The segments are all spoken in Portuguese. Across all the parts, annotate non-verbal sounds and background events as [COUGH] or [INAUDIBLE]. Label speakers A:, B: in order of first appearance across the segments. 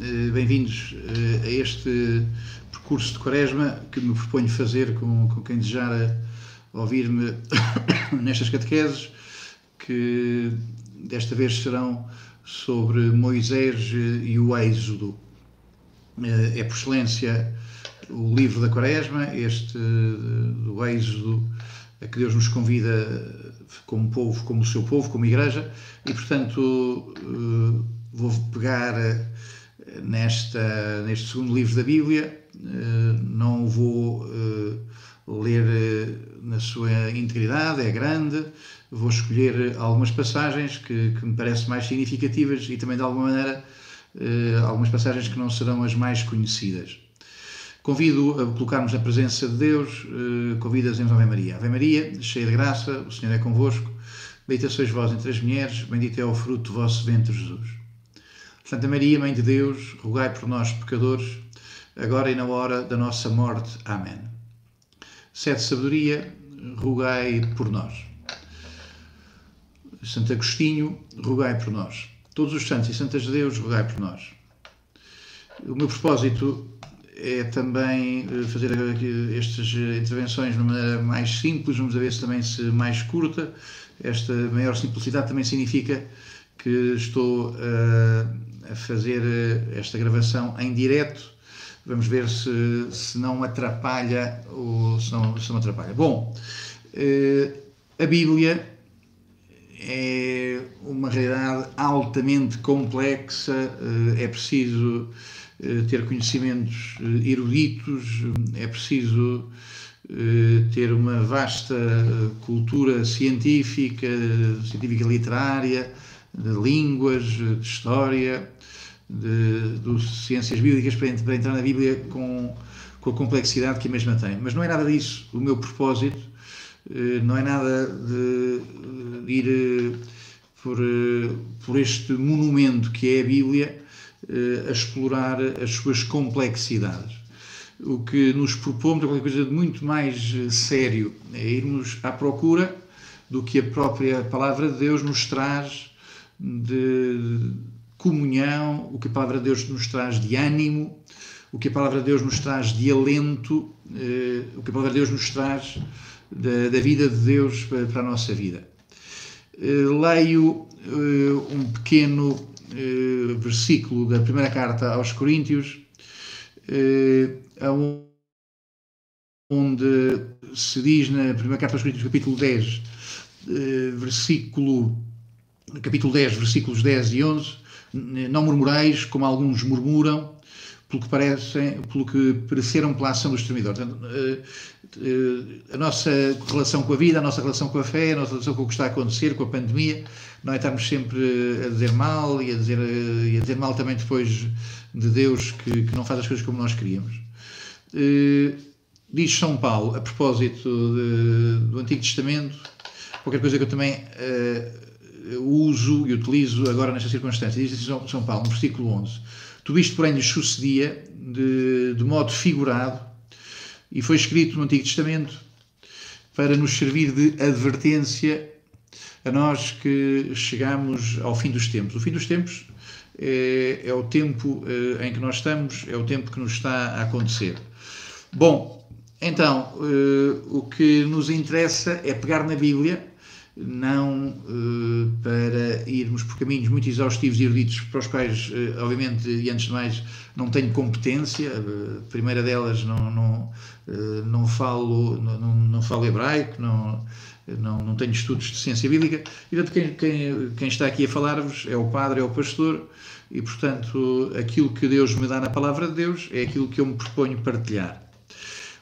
A: eh, bem-vindos eh, a este percurso de quaresma que me proponho fazer com, com quem desejar ouvir-me [COUGHS] nestas catequeses, que desta vez serão sobre Moisés e o Êxodo. É por excelência o livro da Quaresma, este do Êxodo, a que Deus nos convida como povo, como o seu povo, como igreja, e portanto vou pegar nesta, neste segundo livro da Bíblia, não vou ler na sua integridade, é grande, vou escolher algumas passagens que, que me parecem mais significativas e também de alguma maneira algumas passagens que não serão as mais conhecidas. Convido a colocarmos na presença de Deus, convido a dizermos Ave Maria. Ave Maria, cheia de graça, o Senhor é convosco, bendita sois vós entre as mulheres, bendito é o fruto do vosso ventre, Jesus. Santa Maria, Mãe de Deus, rogai por nós, pecadores, agora e na hora da nossa morte. Amém. Sede sabedoria, rogai por nós. Santo Agostinho, rogai por nós. Todos os santos e santas de Deus, rogai por nós. O meu propósito é também fazer estas intervenções de uma maneira mais simples, vamos ver se também se mais curta. Esta maior simplicidade também significa que estou a, a fazer esta gravação em direto. Vamos ver se, se não atrapalha ou se não, se não atrapalha. Bom, a Bíblia é uma realidade altamente complexa, é preciso ter conhecimentos eruditos, é preciso ter uma vasta cultura científica, científica literária, de línguas, de história, de, de ciências bíblicas para, para, entrar na Bíblia com, com a complexidade que a mesma tem. Mas não é nada disso. O meu propósito não é nada de, de ir por, por este monumento que é a Bíblia a explorar as suas complexidades. O que nos propomos é qualquer coisa de muito mais sério, é irmos à procura do que a própria palavra de Deus nos traz de comunhão, o que a palavra de Deus nos traz de ânimo, o que a palavra de Deus nos traz de alento, o que a palavra de Deus nos traz da, da vida de Deus para a nossa vida. Leio um pequeno versículo da primeira carta aos Coríntios, onde se diz na primeira carta aos Coríntios, capítulo 10, versículo, capítulo 10, versículos 10 e 11, não murmureis como alguns murmuram, pelo que parecem, pelo que pereceram pela ação do exterminador. Portanto, a nossa relação com a vida, a nossa relação com a fé, a nossa relação com o que está a acontecer, com a pandemia, não é estarmos sempre a dizer mal e a dizer, e a dizer mal também depois de Deus que, que não faz as coisas como nós queríamos. Diz São Paulo, a propósito de, do Antigo Testamento, qualquer coisa que eu também uso e utilizo agora nesta circunstância. Diz São, São Paulo, no versículo 11: Tudo isto, porém, lhes sucedia de, de modo figurado e foi escrito no Antigo Testamento para nos servir de advertência a nós que chegamos ao fim dos tempos. O fim dos tempos é, é o tempo é, em que nós estamos, é o tempo que nos está a acontecer. Bom, então, é, o que nos interessa é pegar na Bíblia, não para irmos por caminhos muito exaustivos e eruditos, para os quais, obviamente, e antes de mais, não tenho competência. A primeira delas, não, não, não, falo, não, não falo hebraico, não não, não tenho estudos de ciência bíblica, e portanto quem, quem, quem está aqui a falar-vos é o padre, é o pastor, e portanto aquilo que Deus me dá na palavra de Deus é aquilo que eu me proponho partilhar.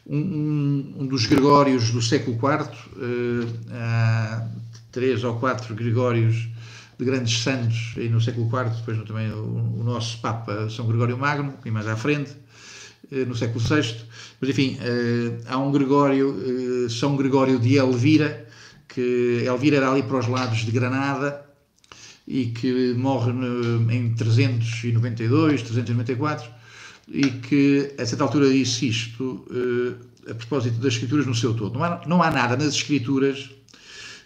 A: Um, um dos Gregórios do século IV, uh, há três ou quatro Gregórios de grandes santos, aí no século IV, depois também o, nosso Papa São Gregório Magno, e mais à frente, uh, no século VI, mas enfim, uh, há um Gregório, São Gregório de Elvira, que Elvira era ali para os lados de Granada e que morre em 392, 394 e que a certa altura disse isto a propósito das escrituras no seu todo. Não há, não há nada nas escrituras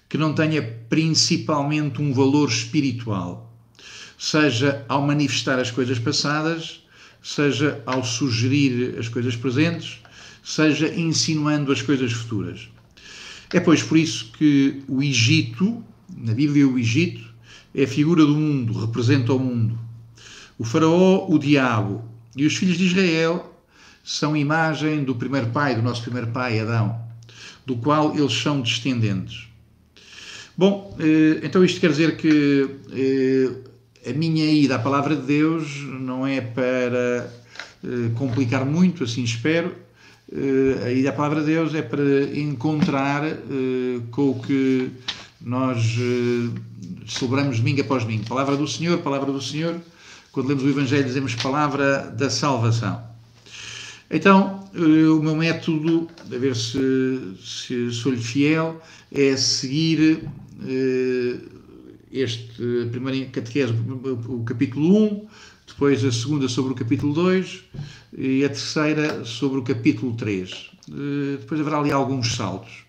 A: que não tenha principalmente um valor espiritual. seja ao manifestar as coisas passadas, seja ao sugerir as coisas presentes, seja insinuando as coisas futuras. É, pois, por isso que o Egito, na Bíblia, o Egito é a figura do mundo, representa o mundo. O Faraó, o diabo, e os filhos de Israel são imagem do primeiro pai, do nosso primeiro pai, Adão, do qual eles são descendentes. Bom, eh, então isto quer dizer que eh, a minha ida à palavra de Deus não é para eh, complicar muito, assim espero. A ida à palavra de Deus é para encontrar com o que nós celebramos domingo após domingo. Palavra do Senhor, palavra do Senhor. Quando lemos o Evangelho, dizemos palavra da salvação. Então, o meu método, a ver se, se sou-lhe fiel, é seguir eh, este primeiro catequese, o capítulo 1, depois a segunda sobre o capítulo 2 e a terceira sobre o capítulo 3. Eh, depois haverá ali alguns saltos.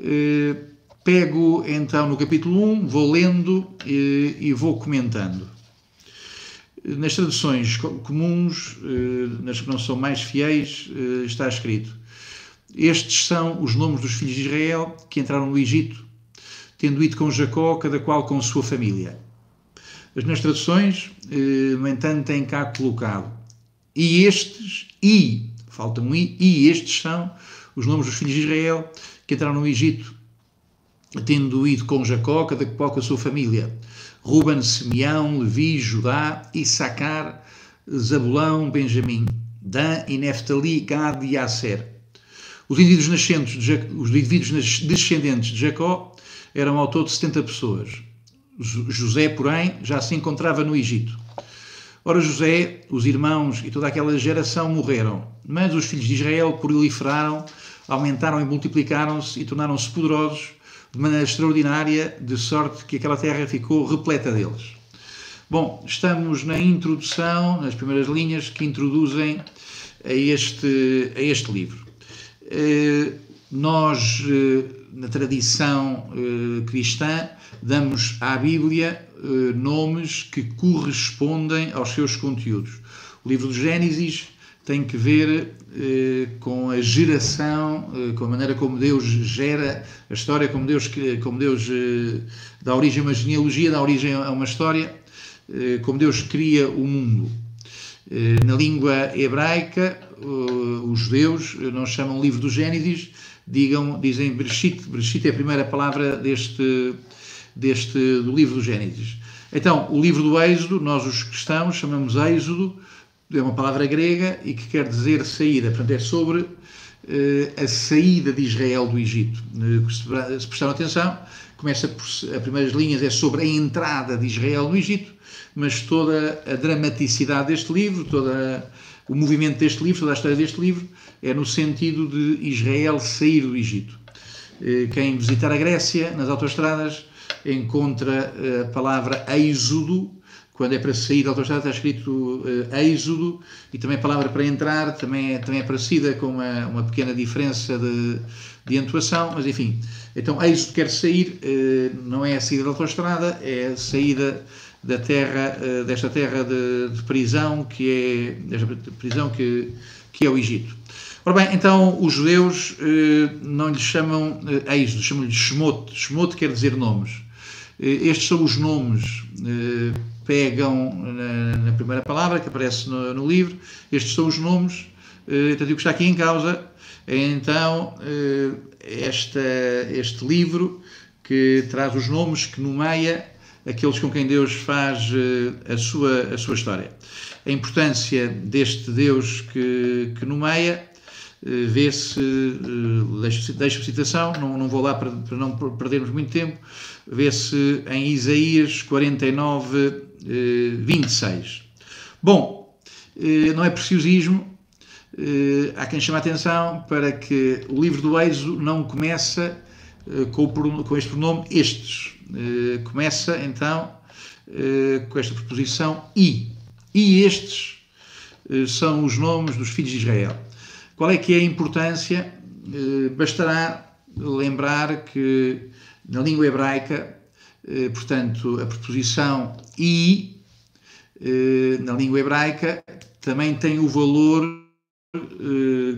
A: Eh, pego então no capítulo 1, vou lendo e vou comentando. Nas traduções comuns, nas que não são mais fiéis, está escrito: Estes são os nomes dos filhos de Israel que entraram no Egito tendo ido com Jacó, cada qual com sua família. As minhas traduções, eh, no entanto, têm cá colocado e estes, e, falta um i, e estes são os nomes dos filhos de Israel que entraram no Egito, tendo ido com Jacó, cada qual com a sua família. Ruben, Simeão, Levi, Judá, Issacar, Zabulão, Benjamim, Dan e Neftali, Gad e Aser. Os indivíduos, nascentes de, os indivíduos descendentes de Jacó eram ao todo 70 pessoas. José, porém, já se encontrava no Egito. Ora, José, os irmãos e toda aquela geração morreram, mas os filhos de Israel proliferaram, aumentaram e multiplicaram-se e tornaram-se poderosos de maneira extraordinária, de sorte que aquela terra ficou repleta deles. Bom, estamos na introdução, nas primeiras linhas que introduzem a este, a este livro. Eh, nós eh, na tradição eh, cristã, damos à Bíblia nomes que correspondem aos seus conteúdos. O livro do Gênesis tem que ver com a geração, eh, com a maneira como Deus gera a história, como Deus, como Deus eh, dá origem a uma genealogia, dá origem a uma história, eh, como Deus cria o mundo. Na língua hebraica, os judeus não chamam livro do Gênesis, digam, dizem Bereshit. Bereshit é a primeira palavra deste, deste, do livro do Gênesis. Então, o livro do Êxodo, nós os cristãos chamamos Êxodo, é uma palavra grega e que quer dizer saída, portanto é sobre eh, a saída de Israel do Egito. Eh, se prestaram atenção, começa por, as primeiras linhas é sobre a entrada de Israel no Egito, mas toda a dramaticidade deste livro, toda o movimento deste livro, toda a história deste livro, é no sentido de Israel sair do Egito. Eh, quem visitar a Grécia, nas autoestradas, encontra a palavra êxodo, quando é para sair da autoestrada está escrito eh, êxodo, e também a palavra para entrar também é, também é parecida, com uma, uma pequena diferença de, de entoação, mas enfim. Então, êxodo quer sair, não é a saída da autoestrada, é a saída da terra, eh, desta terra de, de, prisão que é desta prisão que, que é o Egito. Ora bem, então os judeus não lhes chamam êxodo, chamam-lhe Shemot. Shemot quer dizer nomes. Estes são os nomes, pegam na, na, primeira palavra que aparece no, no livro, estes são os nomes, eh, então o que está aqui em causa então esta, este livro que traz os nomes, que nomeia aqueles com quem Deus faz eh, a sua, a sua história. A importância deste Deus que, que nomeia eh, vê-se, eh, deixo, a citação, não, não vou lá para, para não perdermos muito tempo, vê-se em Isaías 49, 26. Bom, não é preciosismo, há quem chame a atenção para que o livro do Êxodo não começa com, com este pronome estes, eh, começa então eh, com esta preposição e. E estes eh, são os nomes dos filhos de Israel. Qual é que é a importância? bastará lembrar que na língua hebraica, portanto, a preposição e na língua hebraica, também tem o valor,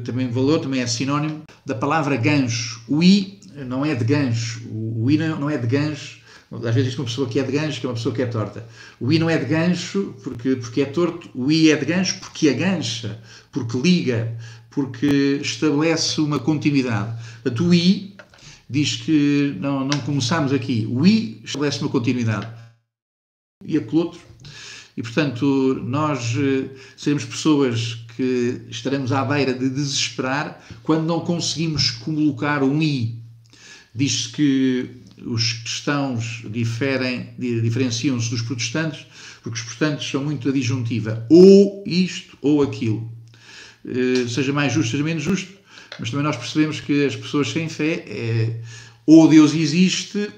A: também valor, também é sinónimo da palavra gancho. O i não é de gancho, o i não é de gancho, às vezes diz uma pessoa que é de gancho, que é uma pessoa que é torta. O i não é de gancho porque, porque é torto, o i é de gancho porque agancha, porque liga, porque estabelece uma continuidade. Portanto, o i diz que não, não começamos aqui. O i estabelece uma continuidade. E aquele outro. E, portanto, nós eh, seremos pessoas que estaremos à beira de desesperar quando não conseguimos colocar um i. Diz-se que os cristãos diferem, diferenciam-se dos protestantes, porque os protestantes são muito a disjuntiva, ou isto ou aquilo. Eh, seja mais justo, seja menos justo, mas também nós percebemos que as pessoas sem fé é ou Deus existe,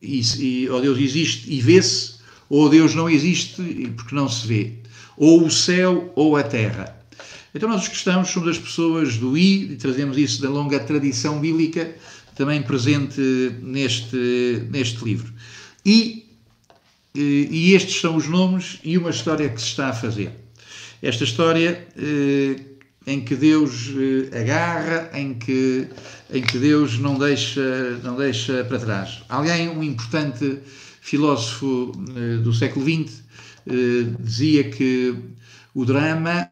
A: e, e, ou Deus existe e vê-se, ou Deus não existe porque não se vê. Ou o céu ou a terra. Então nós os cristãos somos as pessoas do I, e trazemos isso da longa tradição bíblica, também presente neste, neste livro. E, e estes são os nomes e uma história que se está a fazer. Esta história eh, em que Deus eh, agarra, em que, em que Deus não deixa, não deixa para trás. Alguém, um importante filósofo eh, do século XX, dizia que o drama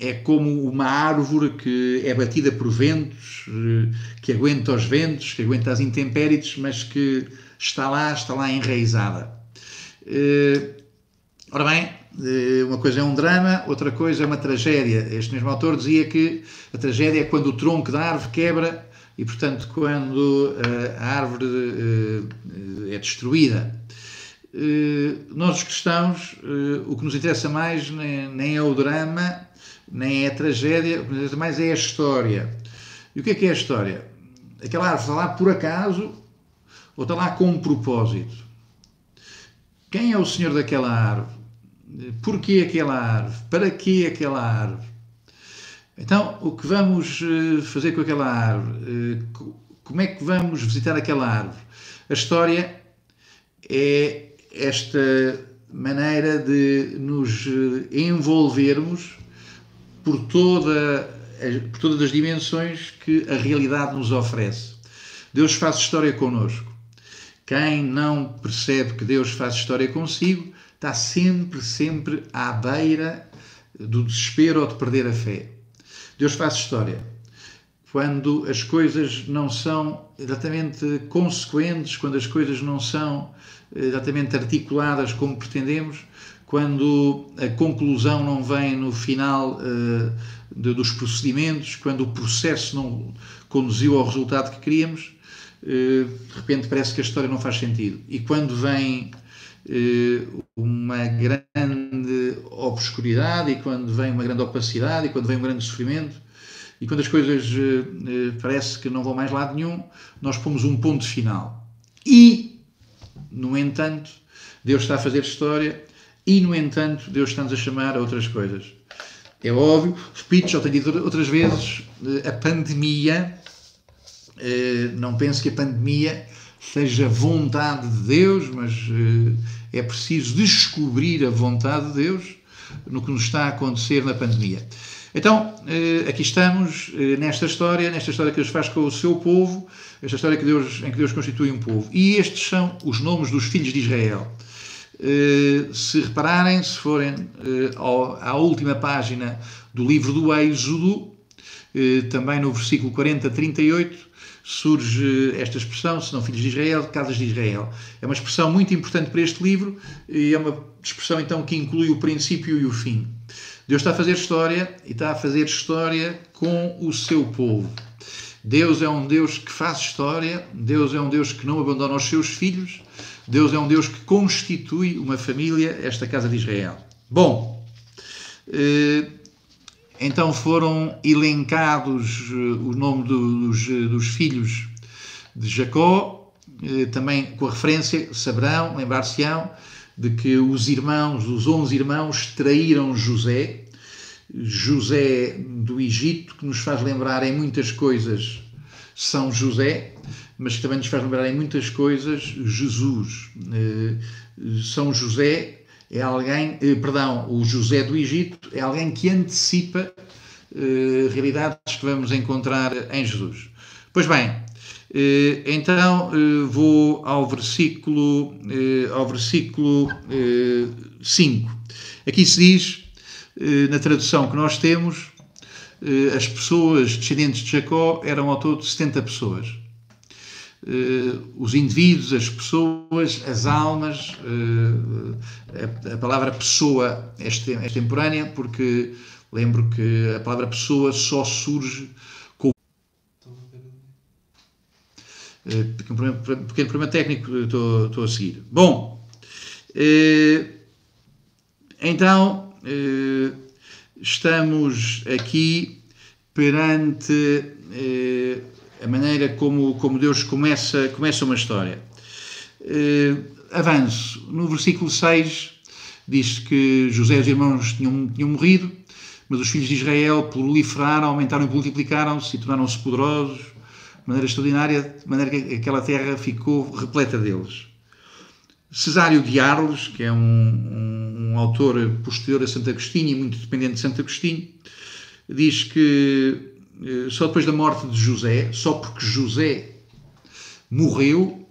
A: é como uma árvore que é batida por ventos, eh, que aguenta os ventos, que aguenta as intempéries, mas que está lá, está lá enraizada. Eh, ora bem, eh, uma coisa é um drama, outra coisa é uma tragédia. Este mesmo autor dizia que a tragédia é quando o tronco da árvore quebra e, portanto, quando a árvore é destruída. Nós, os cristãos, o que nos interessa mais nem é o drama, nem é a tragédia, o que nos interessa mais é a história. E o que é que é a história? Aquela árvore está lá por acaso ou está lá com um propósito? Quem é o senhor daquela árvore? Porquê aquela árvore? Para que aquela árvore? Então, o que vamos eh, fazer com aquela árvore? Eh, como é que vamos visitar aquela árvore? A história é esta maneira de nos eh, envolvermos por, toda, por todas as dimensões que a realidade nos oferece. Deus faz história connosco. Quem não percebe que Deus faz história consigo está sempre, sempre à beira do desespero ou de perder a fé. Deus faz história. Quando as coisas não são exatamente consequentes, quando as coisas não são exatamente articuladas como pretendemos, quando a conclusão não vem no final uh, de, dos procedimentos, quando o processo não conduziu ao resultado que queríamos, uh, de repente parece que a história não faz sentido. E quando vem uma grande obscuridade, e quando vem uma grande opacidade, e quando vem um grande sofrimento, e quando as coisas parece que não vão mais lado nenhum, nós pomos um ponto final. E, no entanto, Deus está a fazer história e, no entanto, Deus está-nos a chamar a outras coisas. É óbvio, repito, já tenho dito outras vezes, eh, a pandemia, eh, não penso que a pandemia seja vontade de Deus, mas eh, é preciso descobrir a vontade de Deus no que nos está a acontecer na pandemia. Então, aqui estamos nesta história, nesta história que Deus faz com o seu povo, esta história que Deus, em que Deus constitui um povo. E estes são os nomes dos filhos de Israel. Eh, se repararem, se forem eh, à última página do livro do Êxodo, eh, também no versículo 40 38, surge esta expressão, se não filhos de Israel, casas de Israel. É uma expressão muito importante para este livro e é uma expressão então que inclui o princípio e o fim. Deus está a fazer história e está a fazer história com o seu povo. Deus é um Deus que faz história, Deus é um Deus que não abandona os seus filhos, Deus é um Deus que constitui uma família, esta casa de Israel. Bom, eh, então foram elencados eh, o nome dos, dos filhos de Jacó, eh, também com a referência, saberão, lembrar-se-ão, de que os irmãos, os onze irmãos, traíram José, José do Egito, que nos faz lembrar em muitas coisas São José, mas que também nos faz lembrar em muitas coisas Jesus. Eh, São José é alguém, perdão, o José do Egito é alguém que antecipa realidades que vamos encontrar em Jesus. Pois bem, então vou ao versículo, ao versículo 5. Aqui se diz, na tradução que nós temos, as pessoas descendentes de Jacó eram ao todo 70 pessoas. Os indivíduos, as pessoas, as almas, a palavra pessoa é extemporânea, porque lembro que a palavra pessoa só surge com. Um pequeno problema técnico, estou, estou a seguir. Bom, então estamos aqui perante eh, a maneira como, como Deus começa, começa uma história. Eh, avanço. No versículo 6 diz que José e os irmãos tinham, tinham morrido, mas os filhos de Israel proliferaram, aumentaram e multiplicaram-se e tornaram-se poderosos de maneira extraordinária, de maneira que aquela terra ficou repleta deles. Cesário de Arles, que é um, um, um, autor posterior a Santo Agostinho e muito dependente de Santo Agostinho, diz que só depois da morte de José, só porque José morreu,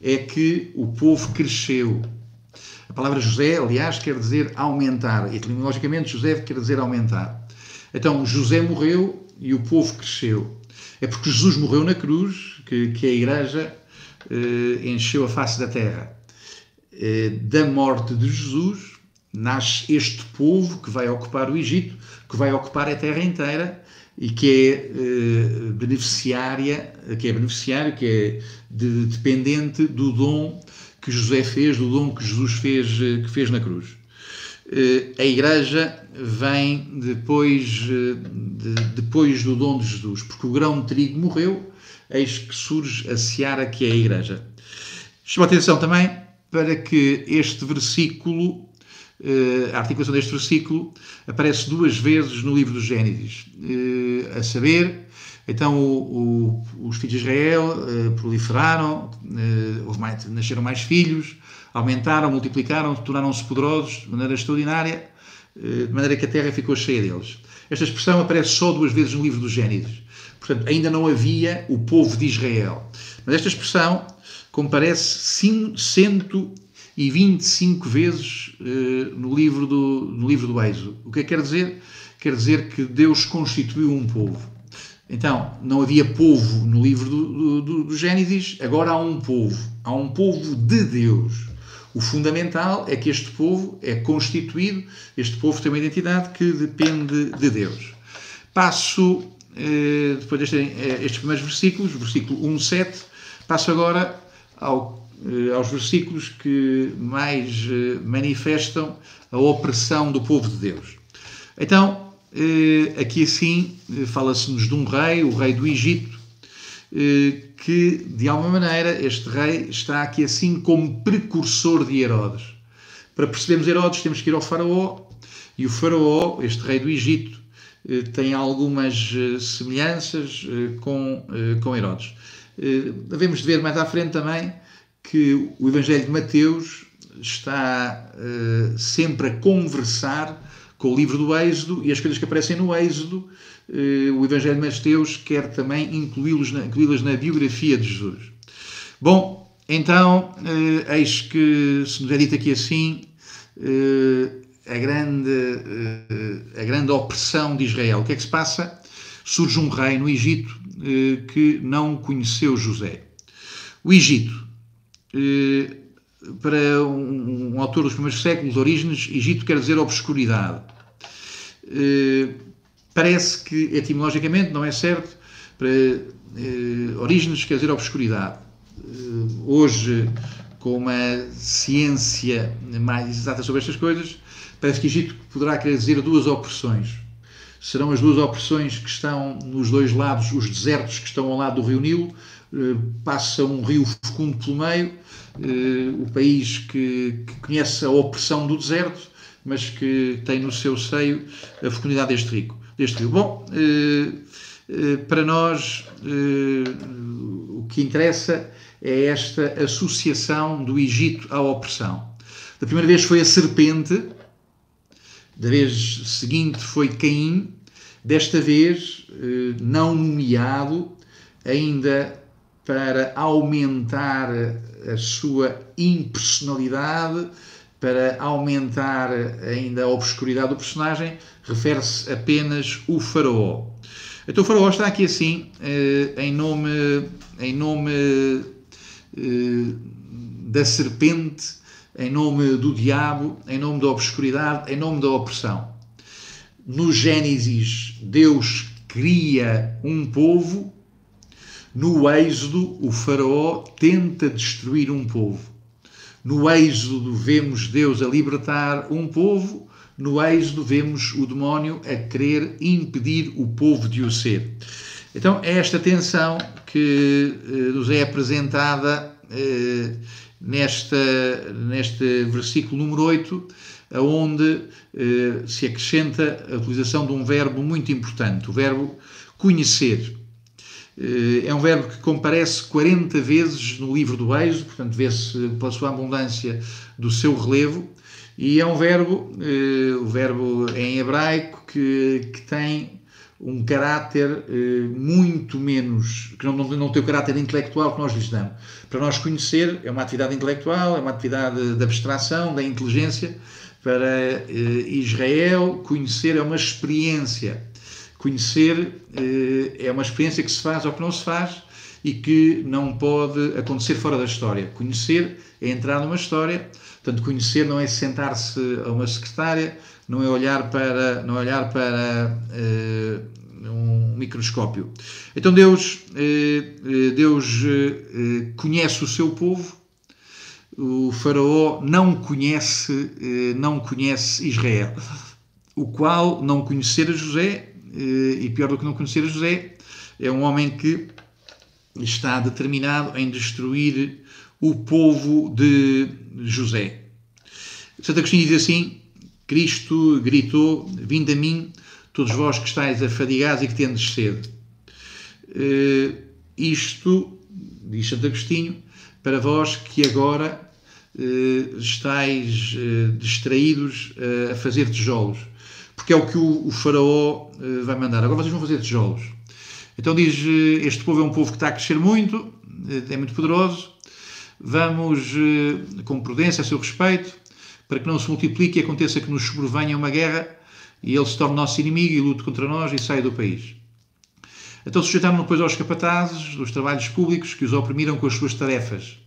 A: é que o povo cresceu. A palavra José, aliás, quer dizer aumentar. Etimologicamente, José quer dizer aumentar. Então, José morreu e o povo cresceu. É porque Jesus morreu na cruz que, que a igreja eh, encheu a face da terra. Eh, da morte de Jesus nasce este povo que vai ocupar o Egito, que vai ocupar a terra inteira e que é eh, beneficiária, que é beneficiário, que é de, dependente do dom que José fez, do dom que Jesus fez, eh, que fez na cruz. a Igreja vem depois, de, depois do dom de Jesus, porque o grão de trigo morreu, eis que surge a seara que é a Igreja. Chama atenção também para que este versículo, eh, a articulação deste versículo, aparece duas vezes no livro do Gênesis. Eh, a saber, então o, o, os filhos de Israel eh, proliferaram, mais, nasceram mais filhos, aumentaram, multiplicaram, tornaram-se poderosos de maneira extraordinária, de maneira que a terra ficou cheia deles. Esta expressão aparece só duas vezes no livro do Gênesis. Portanto, ainda não havia o povo de Israel. Mas esta expressão comparece 125 vezes uh, no, livro do, no livro do Êxodo. O que é que quer dizer? Quer dizer que Deus constituiu um povo. Então, não havia povo no livro do, do, do Gênesis, agora há um povo. Há um povo de Deus. O fundamental é que este povo é constituído, este povo tem uma identidade que depende de Deus. Passo, eh, depois destes, eh, estes primeiros versículos, versículo 1, 7, passo agora ao, eh, aos versículos que mais eh, manifestam a opressão do povo de Deus. Então, eh, aqui assim, fala-se-nos de um rei, o rei do Egito, que, de alguma maneira, este rei está aqui assim como precursor de Herodes. Para percebermos Herodes, temos que ir ao Faraó, e o Faraó, este rei do Egito, tem algumas semelhanças com, com Herodes. Devemos ver mais à frente também que o Evangelho de Mateus está uh, sempre a conversar com o livro do Êxodo e as coisas que aparecem no Êxodo, uh, o Evangelho de Mateus quer também incluí-las na, incluí na biografia de Jesus. Bom, então, uh, eis que se nos é dito aqui assim, a, grande, a grande opressão de Israel. O que é que se passa? Surge um rei no Egito que não conheceu José. O Egito para um, um, autor dos primeiros séculos, Orígenes, Egito quer dizer obscuridade. Eh, parece que etimologicamente não é certo, para eh, Orígenes quer dizer obscuridade. Hoje, com uma ciência mais exata sobre estas coisas, parece que Egito poderá querer dizer duas opressões. Serão as duas opressões que estão nos dois lados, os desertos que estão ao lado do rio Nilo, passa um rio fecundo pelo meio, eh, o país que, que, conhece a opressão do deserto, mas que tem no seu seio a fecundidade deste, rico, deste rio. Bom, eh, eh, para nós o que interessa é esta associação do Egito à opressão. Da primeira vez foi a serpente, da vez seguinte foi Caim, desta vez eh, não nomeado, ainda para aumentar a sua impersonalidade, para aumentar ainda a obscuridade do personagem, refere-se apenas o faraó. Então o faraó está aqui assim, eh, em nome, em nome eh, da serpente, em nome do diabo, em nome da obscuridade, em nome da opressão. No Gênesis, Deus cria um povo, no Êxodo, o Faraó tenta destruir um povo. No Êxodo, vemos Deus a libertar um povo, no Êxodo, vemos o demónio a querer impedir o povo de o ser. Então, é esta tensão que eh, nos é apresentada eh, nesta, neste versículo número 8, onde eh, se acrescenta a utilização de um verbo muito importante, o verbo conhecer. Eh, é um verbo que comparece 40 vezes no livro do Êxodo, portanto, vê-se pela sua abundância do seu relevo, e é um verbo, eh, o verbo em hebraico, que, que tem um caráter eh, muito menos, que não, não, não tem o caráter intelectual que nós lhes damos. Para nós conhecer é uma atividade intelectual, é uma atividade de abstração, da inteligência. Para Israel, conhecer é uma experiência. Conhecer eh, é uma experiência que se faz ou que não se faz e que não pode acontecer fora da história. Conhecer é entrar numa história, portanto, conhecer não é sentar-se a uma secretária, não é olhar para, não é olhar para uh, um microscópio. Então Deus, uh, Deus uh, conhece o seu povo, o faraó não conhece, não conhece Israel, o qual não conhecer a José, e pior do que não conhecer José, é um homem que está determinado em destruir o povo de José. Santo Agostinho diz assim: Cristo gritou: Vinde a mim, todos vós que estáis afadigados e que tendes sede. Uh, isto, diz Santo Agostinho, para vós que agora uh, estáis uh, distraídos a fazer tijolos, porque é o que o, o Faraó vai mandar. Agora vocês vão fazer tijolos. Então diz: Este povo é um povo que está a crescer muito, é muito poderoso. Vamos, com prudência, a seu respeito, para que não se multiplique e aconteça que nos sobrevenha uma guerra e ele se torne nosso inimigo e lute contra nós e saia do país. Então sujeitaram depois aos capatazes dos trabalhos públicos que os oprimiram com as suas tarefas.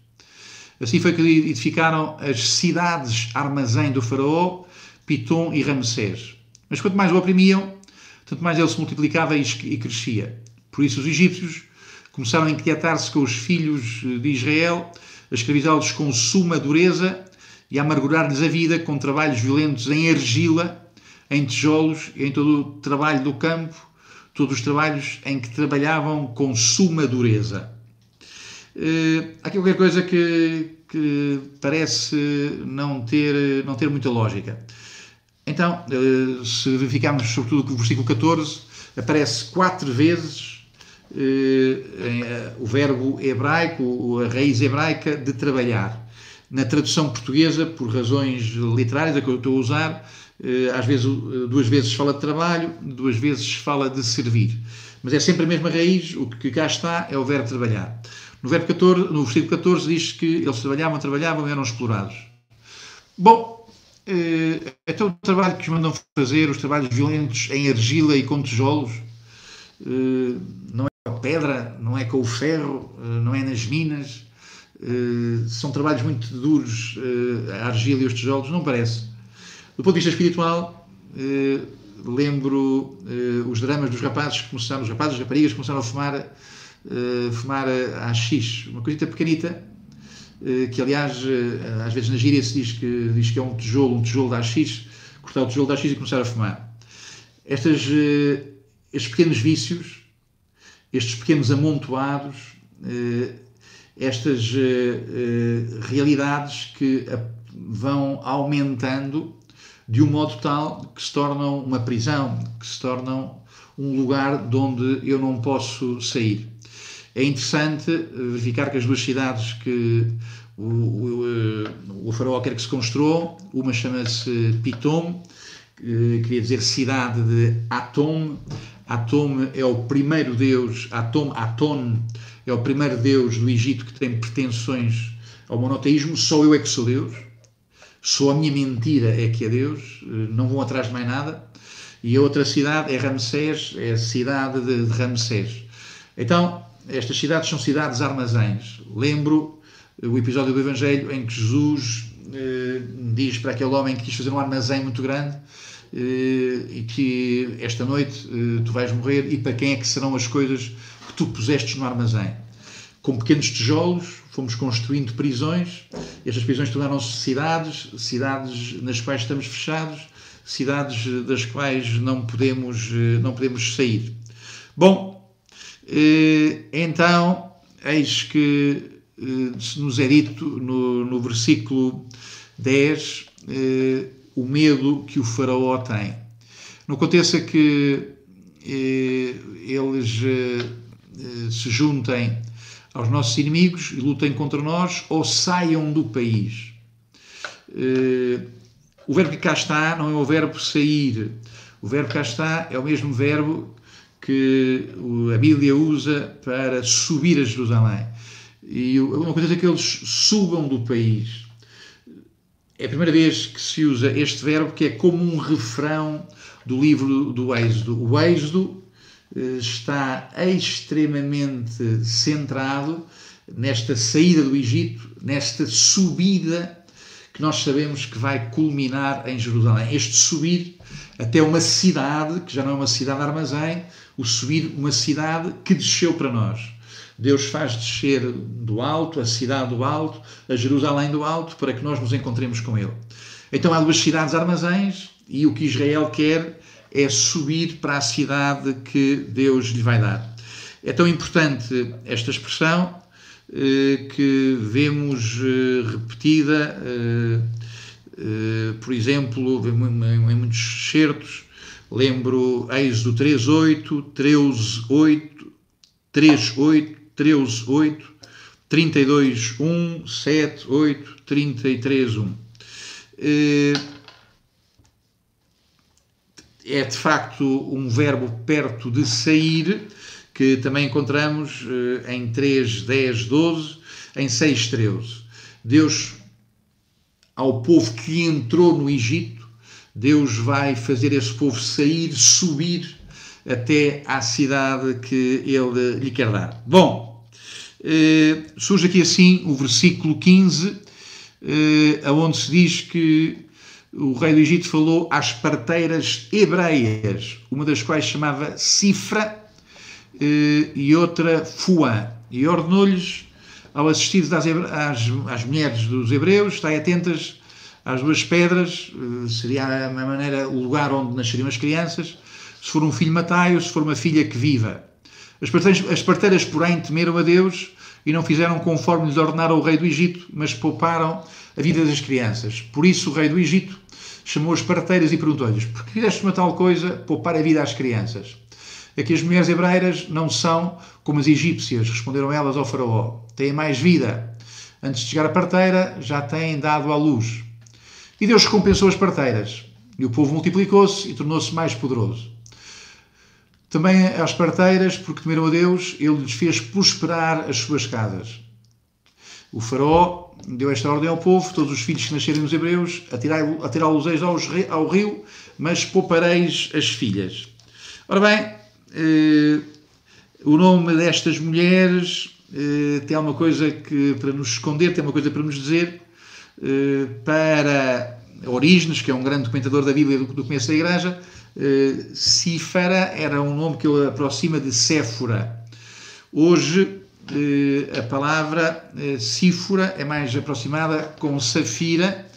A: Assim foi que edificaram as cidades armazém do faraó, Pitom e Ramsés. Mas quanto mais o oprimiam, tanto mais ele se multiplicava e crescia. Por isso os egípcios começaram a inquietar-se com os filhos de Israel, a escravizá-los com suma dureza e a amargurar-lhes a vida com trabalhos violentos em argila, em tijolos em todo o trabalho do campo, todos os trabalhos em que trabalhavam com suma dureza. Uh, há aqui qualquer coisa que, que, parece não ter, não ter muita lógica. Então, uh, se verificarmos sobretudo que o versículo 14 aparece quatro vezes uh, em, o verbo hebraico, a raiz hebraica de trabalhar. Na tradução portuguesa, por razões literárias, a que eu estou a usar, eh, às vezes eh, duas vezes fala de trabalho, duas vezes fala de servir. Mas é sempre a mesma raiz, o que cá está é o verbo trabalhar. No, verbo 14, no versículo 14 diz que eles trabalhavam, trabalhavam e eram explorados. Bom, eh, então o trabalho que os mandam fazer, os trabalhos violentos em argila e com tijolos, não é com a pedra, não é com o ferro, não é nas minas, são trabalhos muito duros, uh, a argila e os tijolos, não parece. Do ponto de vista espiritual, uh, lembro os dramas dos rapazes que começaram, os rapazes e raparigas começaram a fumar, fumar a X, uma coisita pequenita, que aliás, às vezes na gíria se diz que, diz que é um tijolo, um tijolo da AX, cortar o tijolo da AX e começar a fumar. Estas, estes pequenos vícios, estes pequenos amontoados, estas realidades que vão aumentando de um modo tal que se tornam uma prisão, que se tornam um lugar de onde eu não posso sair. É interessante verificar que as duas cidades que o, o, o faraó quer que se construam, uma chama-se Pitom, que queria dizer cidade de Atom. Atom é o primeiro deus, Atom, Aton, é o primeiro deus do Egito que tem pretensões ao monoteísmo, só eu é que sou Deus, só a minha mentira é que é Deus, não vão atrás de mais nada. E a outra cidade é Ramsés, é a cidade de, de Ramsés. Então, estas cidades são cidades armazéns. Lembro o episódio do Evangelho em que Jesus eh, diz para aquele homem que quis fazer um armazém muito grande eh, e que esta noite eh, tu vais morrer e para quem é que serão as coisas que tu pusestes no armazém? Com pequenos tijolos fomos construindo prisões, estas prisões tornaram-se cidades, cidades nas quais estamos fechados, cidades das quais não podemos, não podemos sair. Bom, então, eis que nos é dito no, no versículo 10 o medo que o faraó tem. Não aconteça que eles se juntem aos nossos inimigos e lutem contra nós ou saiam do país. O verbo que cá está não é o verbo sair. O verbo cá está é o mesmo verbo que a Bíblia usa para subir a Jerusalém. E uma coisa é que eles subam do país. É a primeira vez que se usa este verbo que é como um refrão do livro do Êxodo. O Êxodo está extremamente centrado nesta saída do Egito, nesta subida que nós sabemos que vai culminar em Jerusalém. Este subir até uma cidade, que já não é uma cidade armazém, o subir uma cidade que desceu para nós. Deus faz descer do alto, a cidade do alto, a Jerusalém do alto, para que nós nos encontremos com Ele. Então há duas cidades armazéns e o que Israel quer é subir para a cidade que Deus lhe vai dar. É tão importante esta expressão que vemos eh, repetida, eh, por exemplo, em muitos certos, lembro Êxodo 3.8, 13.8, 3.8, 13, 8, 32, 1, 7, 8, 33, 1. É de facto um verbo perto de sair, que também encontramos eh, em 3, 10, 12, em 6, 13. Deus, ao povo que entrou no Egito, Deus vai fazer esse povo sair, subir até à cidade que ele lhe quer dar. Bom, eh, surge aqui assim o versículo 15, eh, onde se diz que o rei do Egito falou às parteiras hebreias, uma das quais chamava Cifra e outra Fuã, e ordenou-lhes, ao assistir às, às, às mulheres dos hebreus, estai atentas às duas pedras, eh, seria a maneira, o lugar onde nasceriam as crianças, se for um filho, matai-o, se for uma filha, que viva. As parteiras, as parteiras, porém, temeram a Deus e não fizeram conforme lhes ordenara o rei do Egito, mas pouparam a vida das crianças. Por isso o rei do Egito chamou as parteiras e perguntou-lhes: Por que fizeste uma tal coisa, poupar a vida às crianças? É que as mulheres hebreiras não são como as egípcias, responderam elas ao faraó. Têm mais vida. Antes de chegar a parteira, já têm dado à luz. E Deus recompensou as parteiras. E o povo multiplicou-se e tornou-se mais poderoso. Também às parteiras, porque temeram a Deus, ele lhes fez prosperar as suas casas. O faraó deu esta ordem ao povo, todos os filhos que nascerem nos hebreus, atirá-los ao rio, mas poupareis as filhas. Ora bem, o nome destas mulheres eh, tem alguma coisa que, para nos esconder, tem uma coisa para nos dizer, eh, para Orígenes, que é um grande documentador da Bíblia do, do começo da Igreja, Cífara era um nome que ele aproxima de Séfora. Hoje, a palavra Cífora é mais aproximada com Safira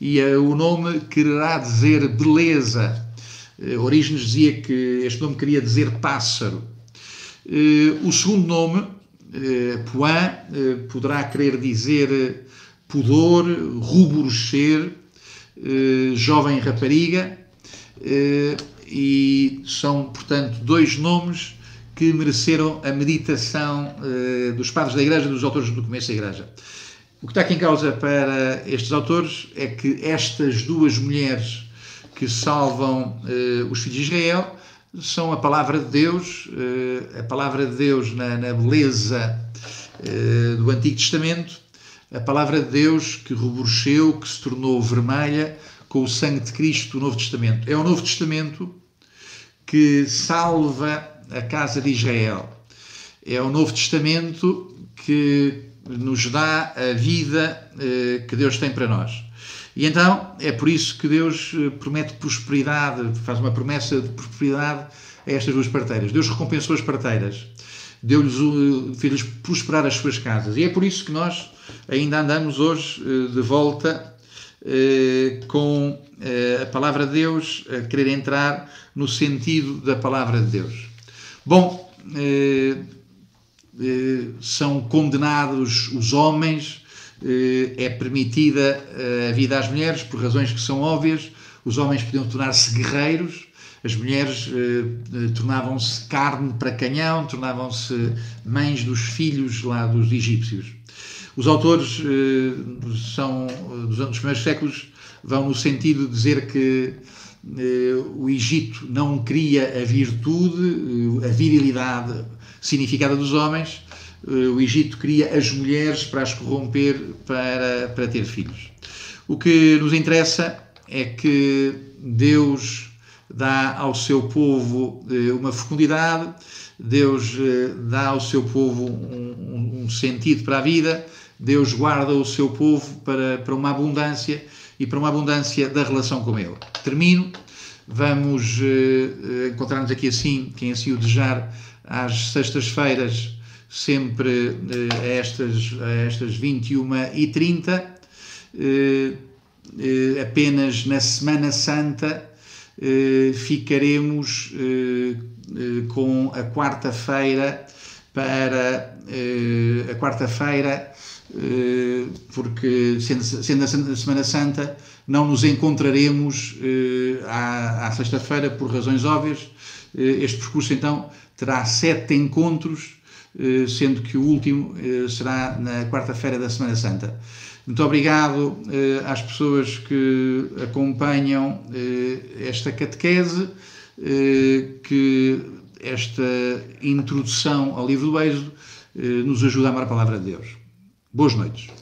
A: e uh, o nome quererá dizer beleza. Uh, Orígenes dizia que este nome queria dizer pássaro. o segundo nome, uh, Poã, poderá querer dizer pudor, ruborecer, jovem rapariga eh, e são, portanto, dois nomes que mereceram a meditação eh, dos padres da Igreja, dos autores do começo da Igreja. O que está aqui em causa para estes autores é que estas duas mulheres que salvam eh, os filhos de Israel são a palavra de Deus, eh, a palavra de Deus na, na beleza eh, do Antigo Testamento, a palavra de Deus que reborcheu, que se tornou vermelha com o sangue de Cristo do Novo Testamento. É o Novo Testamento que salva a casa de Israel. É o Novo Testamento que nos dá a vida eh, que Deus tem para nós. E então é por isso que Deus eh, promete prosperidade, faz uma promessa de prosperidade a estas duas parteiras. Deus recompensou as parteiras, deu-lhes, fez-lhes prosperar as suas casas. E é por isso que nós ainda andamos hoje eh, de volta com a palavra de Deus, a querer entrar no sentido da palavra de Deus. Bom, eh, são condenados os homens, eh, é permitida eh, a vida às mulheres por razões que são óbvias. Os homens podiam tornar-se guerreiros, as mulheres tornavam-se carne para canhão, tornavam-se mães dos filhos lá dos egípcios. Os autores são dos primeiros séculos vão no sentido de dizer que o Egito não cria a virtude, a virilidade significada dos homens, eh, o Egito cria as mulheres para as corromper para, para ter filhos. O que nos interessa é que Deus dá ao seu povo eh, uma fecundidade, Deus eh, dá ao seu povo um, um, sentido para a vida, Deus guarda o seu povo para, para uma abundância e para uma abundância da relação com Ele. Termino, vamos encontrar-nos aqui assim, quem assim o desejar, às sextas-feiras, sempre eh, a estas, a estas 21h30. Eh, eh, apenas na Semana Santa ficaremos com a quarta-feira para a quarta-feira, porque sendo, sendo a Semana Santa, não nos encontraremos à, sexta-feira por razões óbvias. Este percurso então terá sete encontros, sendo que o último eh, será na quarta-feira da Semana Santa. Muito obrigado eh, às pessoas que acompanham esta catequese, que esta introdução ao livro do Êxodo nos ajuda a amar a palavra de Deus. Boas noites.